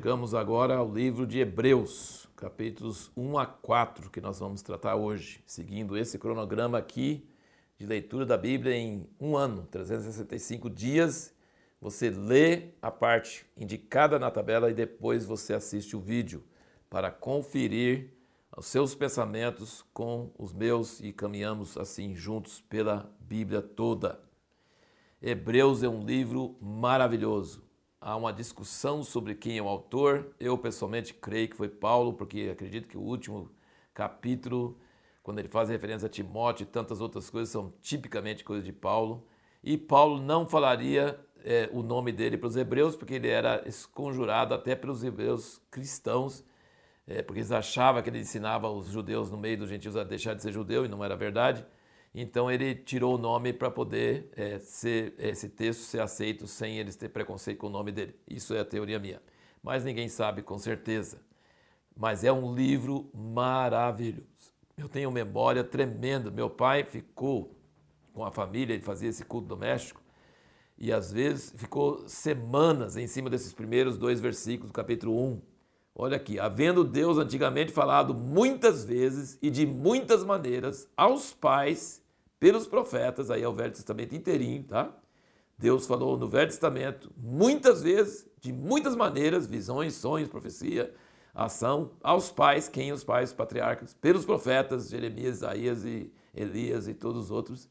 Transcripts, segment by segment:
chegamos agora ao livro de Hebreus, capítulos 1 a 4, que nós vamos tratar hoje, seguindo esse cronograma aqui de leitura da Bíblia em um ano, 365 dias. Você lê a parte indicada na tabela e depois você assiste o vídeo para conferir os seus pensamentos com os meus e caminhamos assim juntos pela Bíblia toda. Hebreus é um livro maravilhoso há uma discussão sobre quem é o autor. Eu pessoalmente creio que foi Paulo, porque acredito que o último capítulo, quando ele faz referência a Timóteo e tantas outras coisas, são tipicamente coisas de Paulo. E Paulo não falaria é, o nome dele para os hebreus, porque ele era esconjurado até pelos hebreus cristãos, é, porque eles achavam que ele ensinava os judeus no meio dos gentios a deixar de ser judeu, e não era verdade. Então ele tirou o nome para poder é, ser, esse texto ser aceito sem eles ter preconceito com o nome dele. Isso é a teoria minha. Mas ninguém sabe com certeza. Mas é um livro maravilhoso. Eu tenho memória tremenda. Meu pai ficou com a família, ele fazia esse culto doméstico, e às vezes ficou semanas em cima desses primeiros dois versículos do capítulo 1. Olha aqui, havendo Deus antigamente falado muitas vezes e de muitas maneiras aos pais pelos profetas, aí é o Velho Testamento inteirinho, tá? Deus falou no Velho Testamento muitas vezes, de muitas maneiras, visões, sonhos, profecia, ação, aos pais, quem os pais, patriarcas, pelos profetas, Jeremias, Isaías e Elias e todos os outros.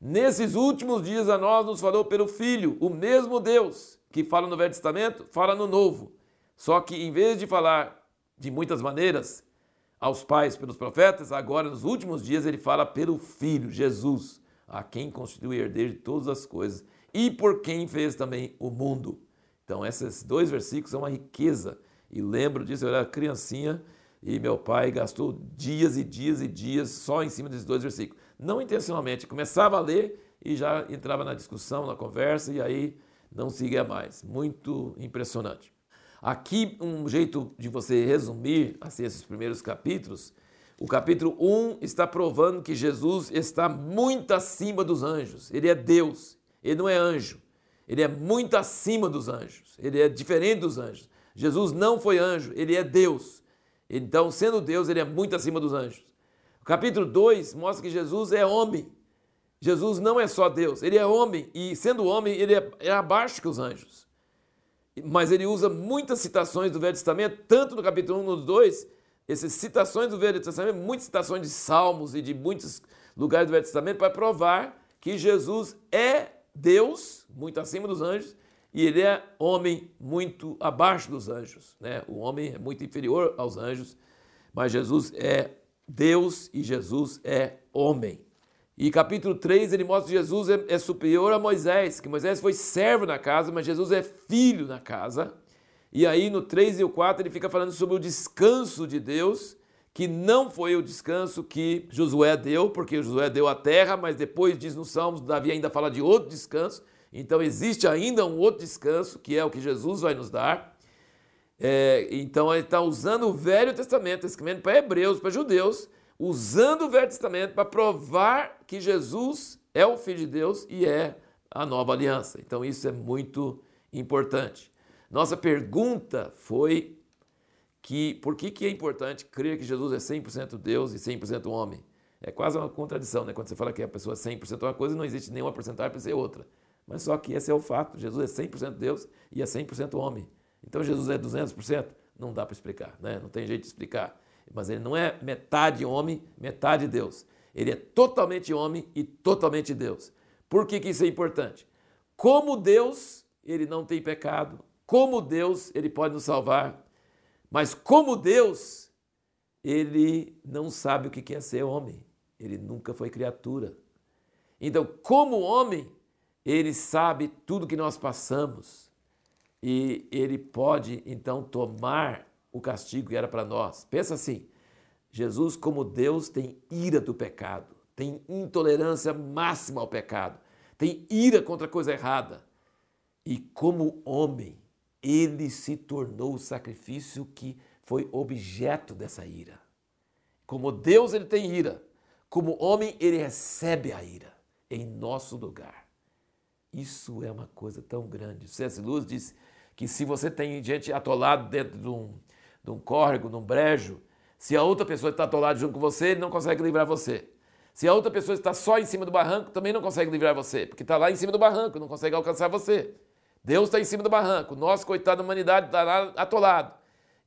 Nesses últimos dias a nós nos falou pelo Filho, o mesmo Deus que fala no Velho Testamento, fala no Novo. Só que em vez de falar de muitas maneiras, aos pais pelos profetas, agora nos últimos dias ele fala pelo Filho, Jesus, a quem constitui herdeiro de todas as coisas e por quem fez também o mundo. Então, esses dois versículos são uma riqueza. E lembro disso, eu era criancinha e meu pai gastou dias e dias e dias só em cima desses dois versículos. Não intencionalmente, começava a ler e já entrava na discussão, na conversa e aí não seguia mais. Muito impressionante. Aqui, um jeito de você resumir assim, esses primeiros capítulos. O capítulo 1 está provando que Jesus está muito acima dos anjos. Ele é Deus, ele não é anjo. Ele é muito acima dos anjos. Ele é diferente dos anjos. Jesus não foi anjo, ele é Deus. Então, sendo Deus, ele é muito acima dos anjos. O capítulo 2 mostra que Jesus é homem. Jesus não é só Deus, ele é homem e, sendo homem, ele é, é abaixo que os anjos mas ele usa muitas citações do Velho Testamento, tanto no capítulo 1 no 2, essas citações do Velho Testamento, muitas citações de Salmos e de muitos lugares do Velho Testamento para provar que Jesus é Deus, muito acima dos anjos, e ele é homem muito abaixo dos anjos. Né? O homem é muito inferior aos anjos, mas Jesus é Deus e Jesus é homem. E capítulo 3 ele mostra que Jesus é, é, superior a Moisés, que Moisés foi servo na casa, mas Jesus é filho na casa. E aí no 3 e o 4 ele fica falando sobre o descanso de Deus, que não foi o descanso que Josué deu, porque Josué deu a terra, mas depois diz nos Salmos, Davi ainda fala de outro descanso. Então existe ainda um outro descanso, que é o que Jesus vai nos dar. É, então ele está usando o Velho Testamento, escrevendo para hebreus, para judeus, usando o Velho Testamento para provar que Jesus é o Filho de Deus e é a nova aliança. Então isso é muito importante. Nossa pergunta foi que por que, que é importante crer que Jesus é 100% Deus e 100% homem? É quase uma contradição, né? Quando você fala que a pessoa é 100% uma coisa, não existe nenhuma porcentagem para ser outra. Mas só que esse é o fato. Jesus é 100% Deus e é 100% homem. Então Jesus é 200%? Não dá para explicar, né? Não tem jeito de explicar mas ele não é metade homem, metade Deus. Ele é totalmente homem e totalmente Deus. Por que, que isso é importante? Como Deus, ele não tem pecado. Como Deus, ele pode nos salvar. Mas como Deus, ele não sabe o que é ser homem. Ele nunca foi criatura. Então, como homem, ele sabe tudo que nós passamos. E ele pode, então, tomar o castigo que era para nós. Pensa assim: Jesus, como Deus, tem ira do pecado, tem intolerância máxima ao pecado, tem ira contra a coisa errada. E como homem, ele se tornou o sacrifício que foi objeto dessa ira. Como Deus, ele tem ira. Como homem, ele recebe a ira em nosso lugar. Isso é uma coisa tão grande. C.S. Lewis diz que se você tem gente atolado dentro de um, de um córrego, de um brejo, se a outra pessoa está atolada junto com você, ele não consegue livrar você. Se a outra pessoa está só em cima do barranco, também não consegue livrar você, porque está lá em cima do barranco, não consegue alcançar você. Deus está em cima do barranco, nosso coitado da humanidade está lá atolado.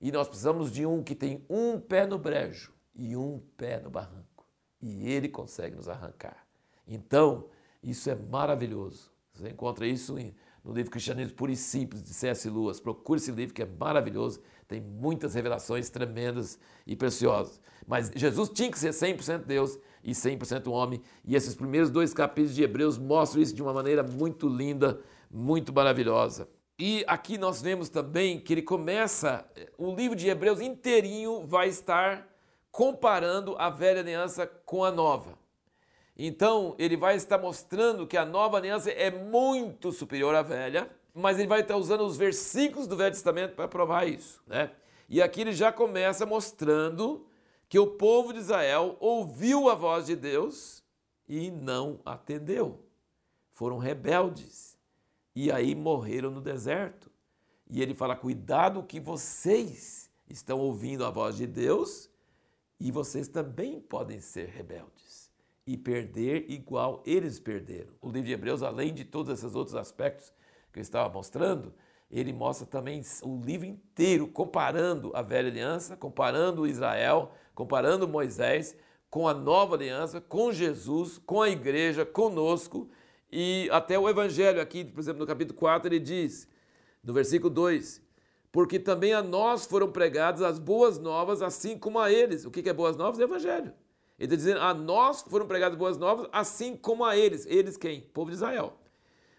E nós precisamos de um que tem um pé no brejo e um pé no barranco. E ele consegue nos arrancar. Então, isso é maravilhoso. Você encontra isso no livro Cristianismo Puro e Simples, de C.S. Lewis. Procure esse livro que é maravilhoso. Tem muitas revelações tremendas e preciosas. Mas Jesus tinha que ser 100% Deus e 100% homem. E esses primeiros dois capítulos de Hebreus mostram isso de uma maneira muito linda, muito maravilhosa. E aqui nós vemos também que ele começa, o livro de Hebreus inteirinho vai estar comparando a velha aliança com a nova. Então, ele vai estar mostrando que a nova aliança é muito superior à velha, mas ele vai estar usando os versículos do Velho Testamento para provar isso, né? E aqui ele já começa mostrando que o povo de Israel ouviu a voz de Deus e não atendeu. Foram rebeldes e aí morreram no deserto. E ele fala: cuidado que vocês estão ouvindo a voz de Deus e vocês também podem ser rebeldes e perder igual eles perderam. O livro de Hebreus, além de todos esses outros aspectos que eu estava mostrando, ele mostra também o livro inteiro comparando a velha aliança, comparando Israel, comparando Moisés com a nova aliança, com Jesus, com a igreja, conosco e até o evangelho aqui, por exemplo, no capítulo 4, ele diz, no versículo 2, porque também a nós foram pregadas as boas novas, assim como a eles. O que é boas novas? É evangelho. Ele está dizendo, a nós foram pregadas boas novas, assim como a eles. Eles quem? O povo de Israel.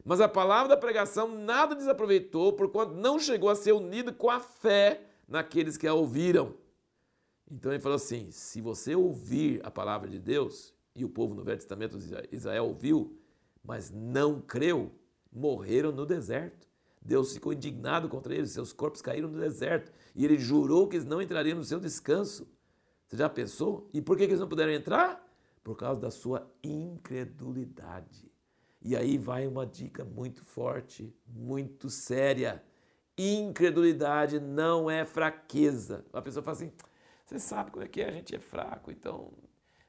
Mas a palavra da pregação nada desaproveitou, porquanto não chegou a ser unida com a fé naqueles que a ouviram. Então ele falou assim: se você ouvir a palavra de Deus, e o povo no Velho Testamento Israel ouviu, mas não creu, morreram no deserto. Deus ficou indignado contra eles, seus corpos caíram no deserto, e ele jurou que eles não entrariam no seu descanso. Você já pensou? E por que eles não puderam entrar? Por causa da sua incredulidade. E aí vai uma dica muito forte, muito séria. Incredulidade não é fraqueza. A pessoa fala assim: você sabe como é que é? A gente é fraco, então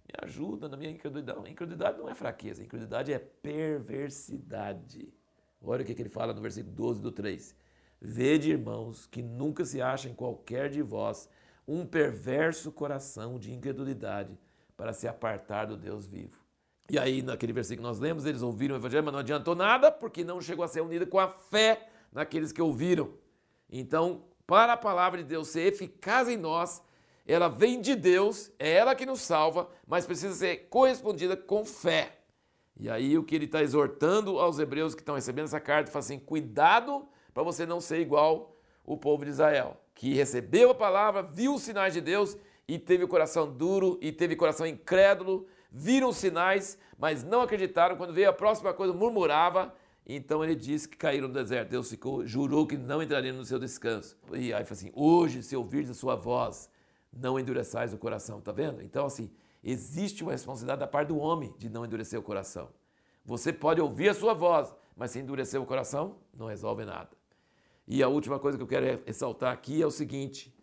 me ajuda na minha incredulidade. Incredulidade não é fraqueza, incredulidade é perversidade. Olha o que ele fala no versículo 12 do 3. Vede, irmãos, que nunca se acha em qualquer de vós um perverso coração de incredulidade para se apartar do Deus vivo. E aí, naquele versículo que nós lemos, eles ouviram o evangelho, mas não adiantou nada, porque não chegou a ser unida com a fé naqueles que ouviram. Então, para a palavra de Deus ser eficaz em nós, ela vem de Deus, é ela que nos salva, mas precisa ser correspondida com fé. E aí o que ele está exortando aos hebreus que estão recebendo essa carta, fala assim: cuidado para você não ser igual o povo de Israel, que recebeu a palavra, viu os sinais de Deus e teve o coração duro e teve o coração incrédulo viram sinais, mas não acreditaram. Quando veio a próxima coisa, murmurava. Então ele disse que caíram no deserto. Deus ficou, jurou que não entraria no seu descanso. E aí falou assim: hoje, se ouvires a sua voz, não endureçais o coração. Tá vendo? Então, assim, existe uma responsabilidade da parte do homem de não endurecer o coração. Você pode ouvir a sua voz, mas se endurecer o coração, não resolve nada. E a última coisa que eu quero ressaltar aqui é o seguinte: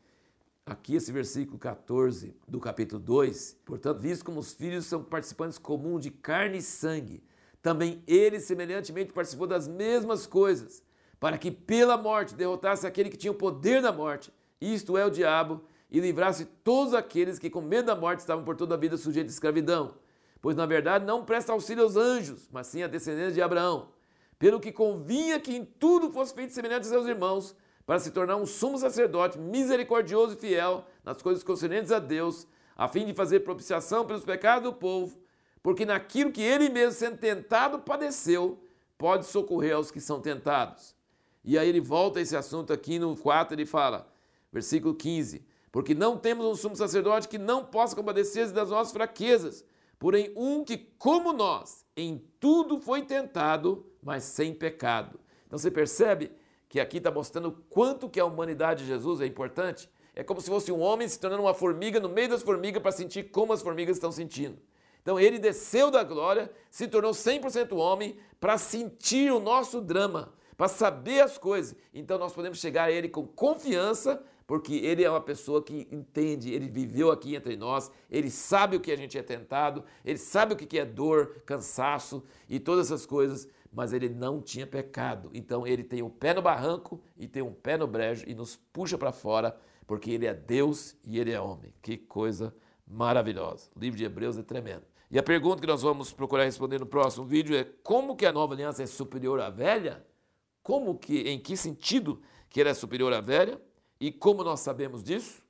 aqui esse versículo 14 do capítulo 2, portanto, visto como os filhos são participantes comuns de carne e sangue, também ele semelhantemente participou das mesmas coisas, para que pela morte derrotasse aquele que tinha o poder da morte, isto é o diabo, e livrasse todos aqueles que com medo da morte estavam por toda a vida sujeitos à escravidão. Pois na verdade não presta auxílio aos anjos, mas sim a descendência de Abraão. Pelo que convinha que em tudo fosse feito semelhante a seus irmãos, para se tornar um sumo sacerdote misericordioso e fiel nas coisas concernentes a Deus, a fim de fazer propiciação pelos pecados do povo, porque naquilo que ele mesmo, sendo tentado, padeceu, pode socorrer aos que são tentados. E aí ele volta a esse assunto aqui no 4, ele fala, versículo 15: Porque não temos um sumo sacerdote que não possa compadecer-se das nossas fraquezas, porém um que, como nós, em tudo foi tentado, mas sem pecado. Então você percebe que aqui está mostrando quanto que a humanidade de Jesus é importante. É como se fosse um homem se tornando uma formiga no meio das formigas para sentir como as formigas estão sentindo. Então ele desceu da glória, se tornou 100% homem para sentir o nosso drama, para saber as coisas. Então nós podemos chegar a Ele com confiança, porque Ele é uma pessoa que entende, Ele viveu aqui entre nós, Ele sabe o que a gente é tentado, Ele sabe o que é dor, cansaço e todas essas coisas, mas Ele não tinha pecado. Então Ele tem um pé no barranco e tem um pé no brejo e nos puxa para fora, porque Ele é Deus e Ele é homem. Que coisa maravilhosa. O livro de Hebreus é tremendo. E a pergunta que nós vamos procurar responder no próximo vídeo é como que a nova aliança é superior à velha? Como que, em que sentido que ela é superior à velha? E como nós sabemos disso?